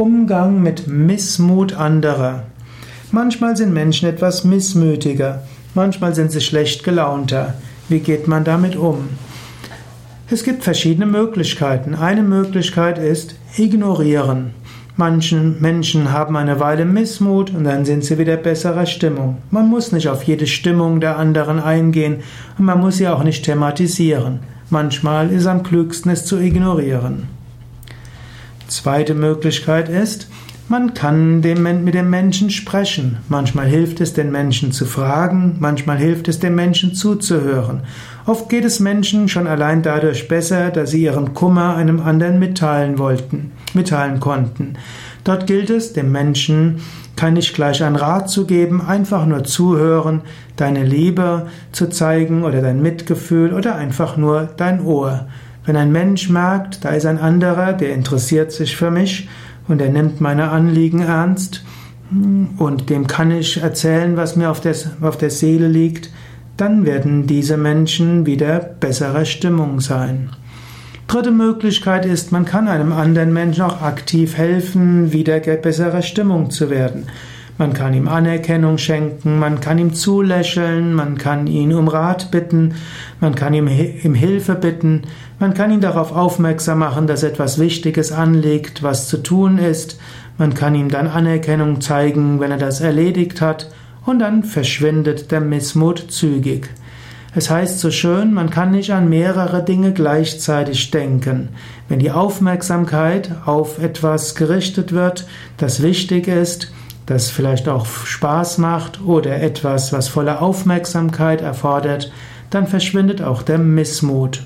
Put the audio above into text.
Umgang mit Missmut anderer. Manchmal sind Menschen etwas missmütiger, manchmal sind sie schlecht gelaunter. Wie geht man damit um? Es gibt verschiedene Möglichkeiten. Eine Möglichkeit ist ignorieren. Manchen Menschen haben eine Weile Missmut und dann sind sie wieder besserer Stimmung. Man muss nicht auf jede Stimmung der anderen eingehen und man muss sie auch nicht thematisieren. Manchmal ist am klügsten es zu ignorieren. Zweite Möglichkeit ist, man kann mit dem Menschen sprechen. Manchmal hilft es, den Menschen zu fragen, manchmal hilft es, dem Menschen zuzuhören. Oft geht es Menschen schon allein dadurch besser, dass sie ihren Kummer einem anderen mitteilen wollten, mitteilen konnten. Dort gilt es, dem Menschen kann nicht gleich einen Rat zu geben, einfach nur zuhören, deine Liebe zu zeigen oder dein Mitgefühl oder einfach nur dein Ohr. Wenn ein Mensch merkt, da ist ein anderer, der interessiert sich für mich und er nimmt meine Anliegen ernst und dem kann ich erzählen, was mir auf der, auf der Seele liegt, dann werden diese Menschen wieder besserer Stimmung sein. Dritte Möglichkeit ist, man kann einem anderen Menschen auch aktiv helfen, wieder besserer Stimmung zu werden. Man kann ihm Anerkennung schenken, man kann ihm zulächeln, man kann ihn um Rat bitten, man kann ihm um Hilfe bitten, man kann ihn darauf aufmerksam machen, dass etwas Wichtiges anliegt, was zu tun ist, man kann ihm dann Anerkennung zeigen, wenn er das erledigt hat, und dann verschwindet der Missmut zügig. Es heißt so schön, man kann nicht an mehrere Dinge gleichzeitig denken. Wenn die Aufmerksamkeit auf etwas gerichtet wird, das wichtig ist, das vielleicht auch Spaß macht oder etwas, was volle Aufmerksamkeit erfordert, dann verschwindet auch der Missmut.